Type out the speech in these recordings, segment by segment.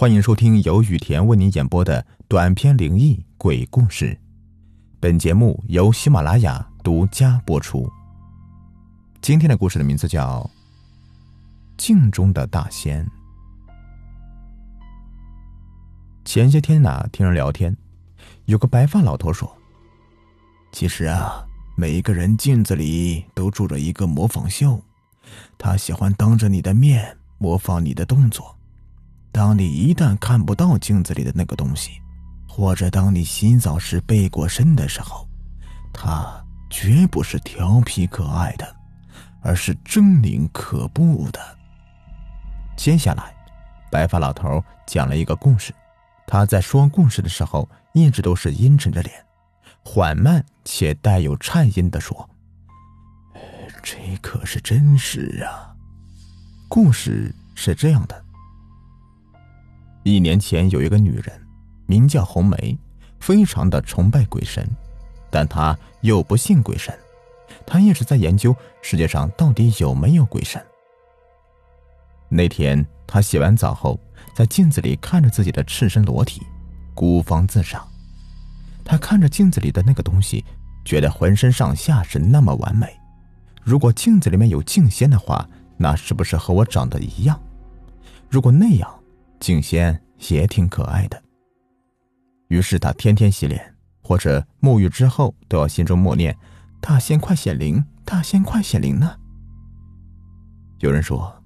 欢迎收听由雨田为您演播的短篇灵异鬼故事。本节目由喜马拉雅独家播出。今天的故事的名字叫《镜中的大仙》。前些天呢，听人聊天，有个白发老头说：“其实啊，每一个人镜子里都住着一个模仿秀，他喜欢当着你的面模仿你的动作。”当你一旦看不到镜子里的那个东西，或者当你洗澡时背过身的时候，它绝不是调皮可爱的，而是狰狞可怖的。接下来，白发老头讲了一个故事。他在说故事的时候，一直都是阴沉着脸，缓慢且带有颤音的说：“这可是真实啊。”故事是这样的。一年前，有一个女人，名叫红梅，非常的崇拜鬼神，但她又不信鬼神。她一直在研究世界上到底有没有鬼神。那天，她洗完澡后，在镜子里看着自己的赤身裸体，孤芳自赏。她看着镜子里的那个东西，觉得浑身上下是那么完美。如果镜子里面有镜仙的话，那是不是和我长得一样？如果那样，静仙也挺可爱的。于是他天天洗脸或者沐浴之后，都要心中默念：“大仙快显灵，大仙快显灵呢。”有人说，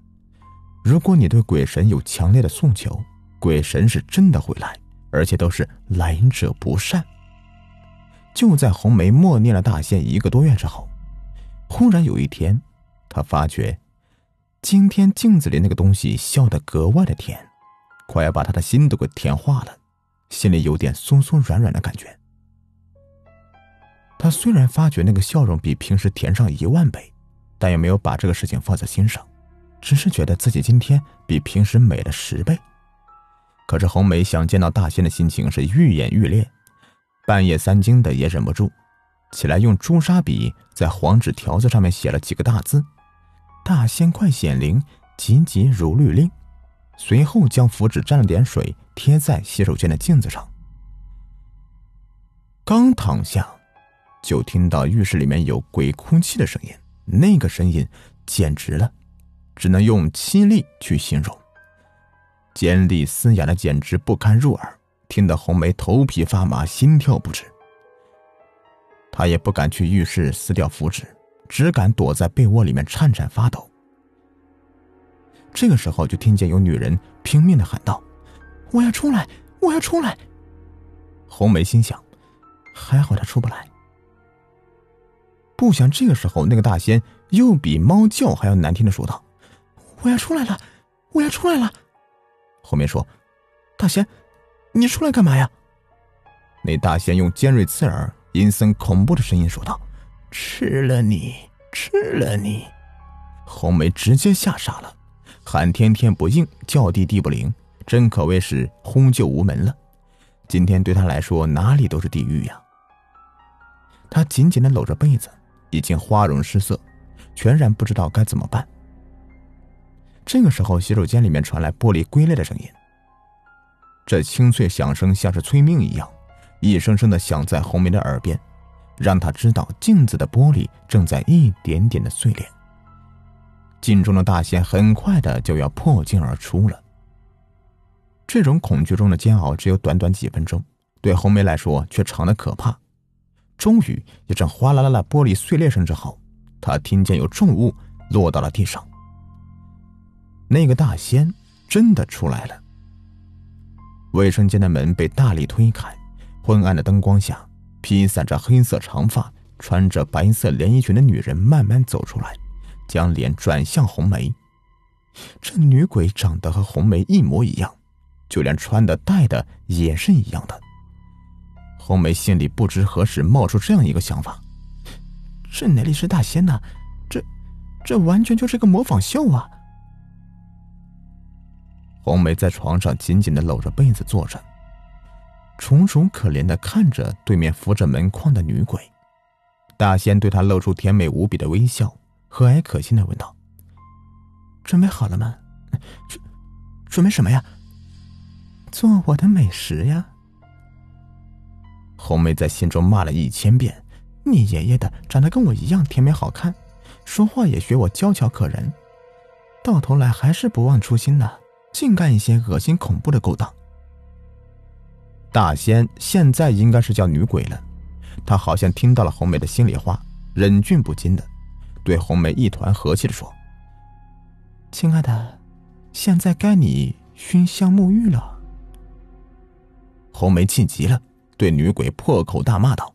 如果你对鬼神有强烈的诉求，鬼神是真的会来，而且都是来者不善。就在红梅默念了大仙一个多月之后，忽然有一天，她发觉今天镜子里那个东西笑得格外的甜。快要把他的心都给甜化了，心里有点松松软软的感觉。他虽然发觉那个笑容比平时甜上一万倍，但也没有把这个事情放在心上，只是觉得自己今天比平时美了十倍。可是红梅想见到大仙的心情是愈演愈烈，半夜三更的也忍不住，起来用朱砂笔在黄纸条子上面写了几个大字：“大仙快显灵，急急如律令。”随后将符纸沾了点水，贴在洗手间的镜子上。刚躺下，就听到浴室里面有鬼哭泣的声音，那个声音简直了，只能用凄厉去形容，尖利嘶哑的简直不堪入耳，听得红梅头皮发麻，心跳不止。她也不敢去浴室撕掉符纸，只敢躲在被窝里面颤颤发抖。这个时候，就听见有女人拼命的喊道：“我要出来，我要出来！”红梅心想：“还好他出不来。”不想这个时候，那个大仙又比猫叫还要难听的说道：“我要出来了，我要出来了！”红梅说：“大仙，你出来干嘛呀？”那大仙用尖锐刺耳、阴森恐怖的声音说道：“吃了你，吃了你！”红梅直接吓傻了。喊天天不应，叫地地不灵，真可谓是呼救无门了。今天对他来说，哪里都是地狱呀。他紧紧的搂着被子，已经花容失色，全然不知道该怎么办。这个时候，洗手间里面传来玻璃龟裂的声音，这清脆响声像是催命一样，一声声的响在红梅的耳边，让她知道镜子的玻璃正在一点点的碎裂。镜中的大仙很快的就要破镜而出了。这种恐惧中的煎熬只有短短几分钟，对红梅来说却长得可怕。终于，一阵哗啦啦的玻璃碎裂声之后，她听见有重物落到了地上。那个大仙真的出来了。卫生间的门被大力推开，昏暗的灯光下，披散着黑色长发、穿着白色连衣裙的女人慢慢走出来。将脸转向红梅，这女鬼长得和红梅一模一样，就连穿的戴的也是一样的。红梅心里不知何时冒出这样一个想法：这哪里是大仙呢？这，这完全就是个模仿秀啊！红梅在床上紧紧的搂着被子坐着，楚楚可怜的看着对面扶着门框的女鬼。大仙对她露出甜美无比的微笑。和蔼可亲的问道：“准备好了吗？准准备什么呀？”做我的美食呀。红梅在心中骂了一千遍：“你爷爷的长得跟我一样甜美好看，说话也学我娇俏可人，到头来还是不忘初心呢，净干一些恶心恐怖的勾当。”大仙现在应该是叫女鬼了，他好像听到了红梅的心里话，忍俊不禁的对红梅一团和气的说：“亲爱的，现在该你熏香沐浴了。”红梅气急了。对女鬼破口大骂道：“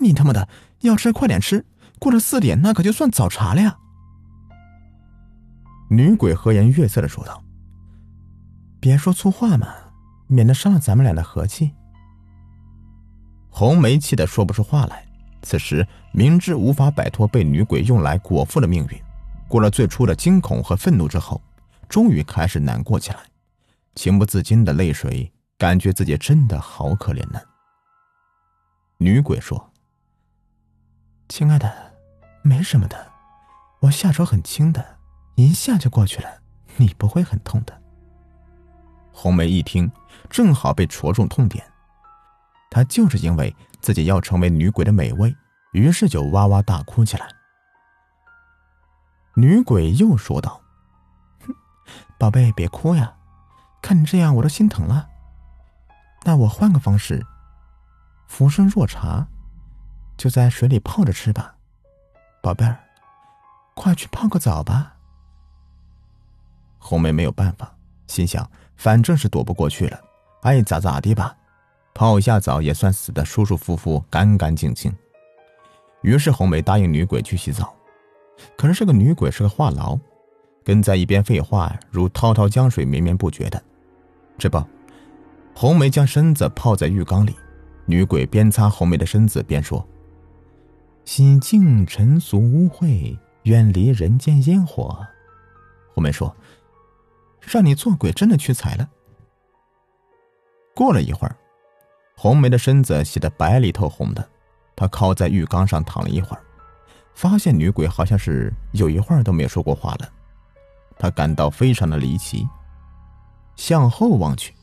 你他妈的要吃快点吃，过了四点那可就算早茶了呀！”女鬼和颜悦色的说道：“别说粗话嘛，免得伤了咱们俩的和气。”红梅气得说不出话来。此时明知无法摆脱被女鬼用来果腹的命运，过了最初的惊恐和愤怒之后，终于开始难过起来，情不自禁的泪水，感觉自己真的好可怜呢。女鬼说：“亲爱的，没什么的，我下手很轻的，一下就过去了，你不会很痛的。”红梅一听，正好被戳中痛点，她就是因为自己要成为女鬼的美味，于是就哇哇大哭起来。女鬼又说道：“哼，宝贝，别哭呀，看你这样，我都心疼了。那我换个方式。”浮生若茶，就在水里泡着吃吧，宝贝儿，快去泡个澡吧。红梅没有办法，心想反正是躲不过去了，爱咋咋地吧，泡一下澡也算死的舒舒服服、干干净净。于是红梅答应女鬼去洗澡，可是这个女鬼是个话痨，跟在一边废话如滔滔江水绵绵不绝的。这不，红梅将身子泡在浴缸里。女鬼边擦红梅的身子边说：“洗净尘俗污秽，远离人间烟火。”红梅说：“让你做鬼真的屈才了。”过了一会儿，红梅的身子洗得白里透红的，她靠在浴缸上躺了一会儿，发现女鬼好像是有一会儿都没有说过话了，她感到非常的离奇，向后望去，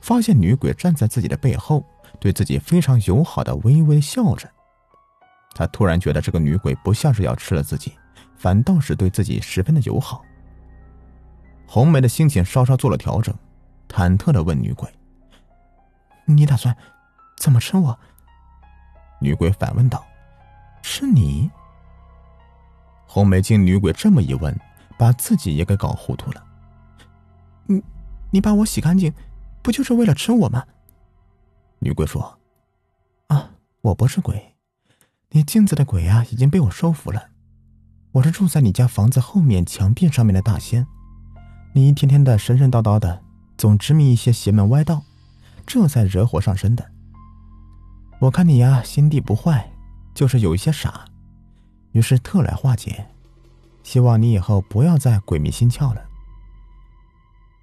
发现女鬼站在自己的背后。对自己非常友好的微微笑着，他突然觉得这个女鬼不像是要吃了自己，反倒是对自己十分的友好。红梅的心情稍稍做了调整，忐忑的问女鬼：“你打算怎么吃我？”女鬼反问道：“吃你？”红梅经女鬼这么一问，把自己也给搞糊涂了。你，你把我洗干净，不就是为了吃我吗？女鬼说：“啊，我不是鬼，你镜子的鬼啊，已经被我收服了。我是住在你家房子后面墙壁上面的大仙。你一天天的神神叨叨的，总执迷一些邪门歪道，这才惹火上身的。我看你呀，心地不坏，就是有一些傻，于是特来化解。希望你以后不要再鬼迷心窍了。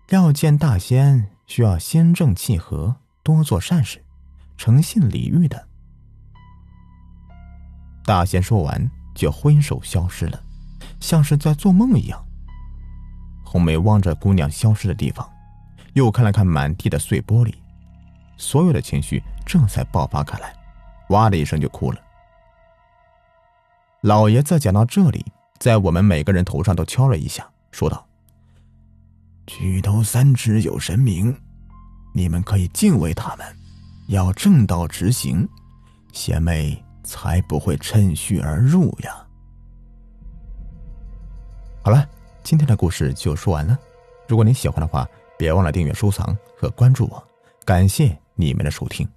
要见大仙，需要心正气和，多做善事。”诚信礼遇的，大仙说完就挥手消失了，像是在做梦一样。红梅望着姑娘消失的地方，又看了看满地的碎玻璃，所有的情绪这才爆发开来，哇的一声就哭了。老爷子讲到这里，在我们每个人头上都敲了一下，说道：“举头三尺有神明，你们可以敬畏他们。”要正道直行，邪魅才不会趁虚而入呀。好了，今天的故事就说完了。如果您喜欢的话，别忘了订阅、收藏和关注我。感谢你们的收听。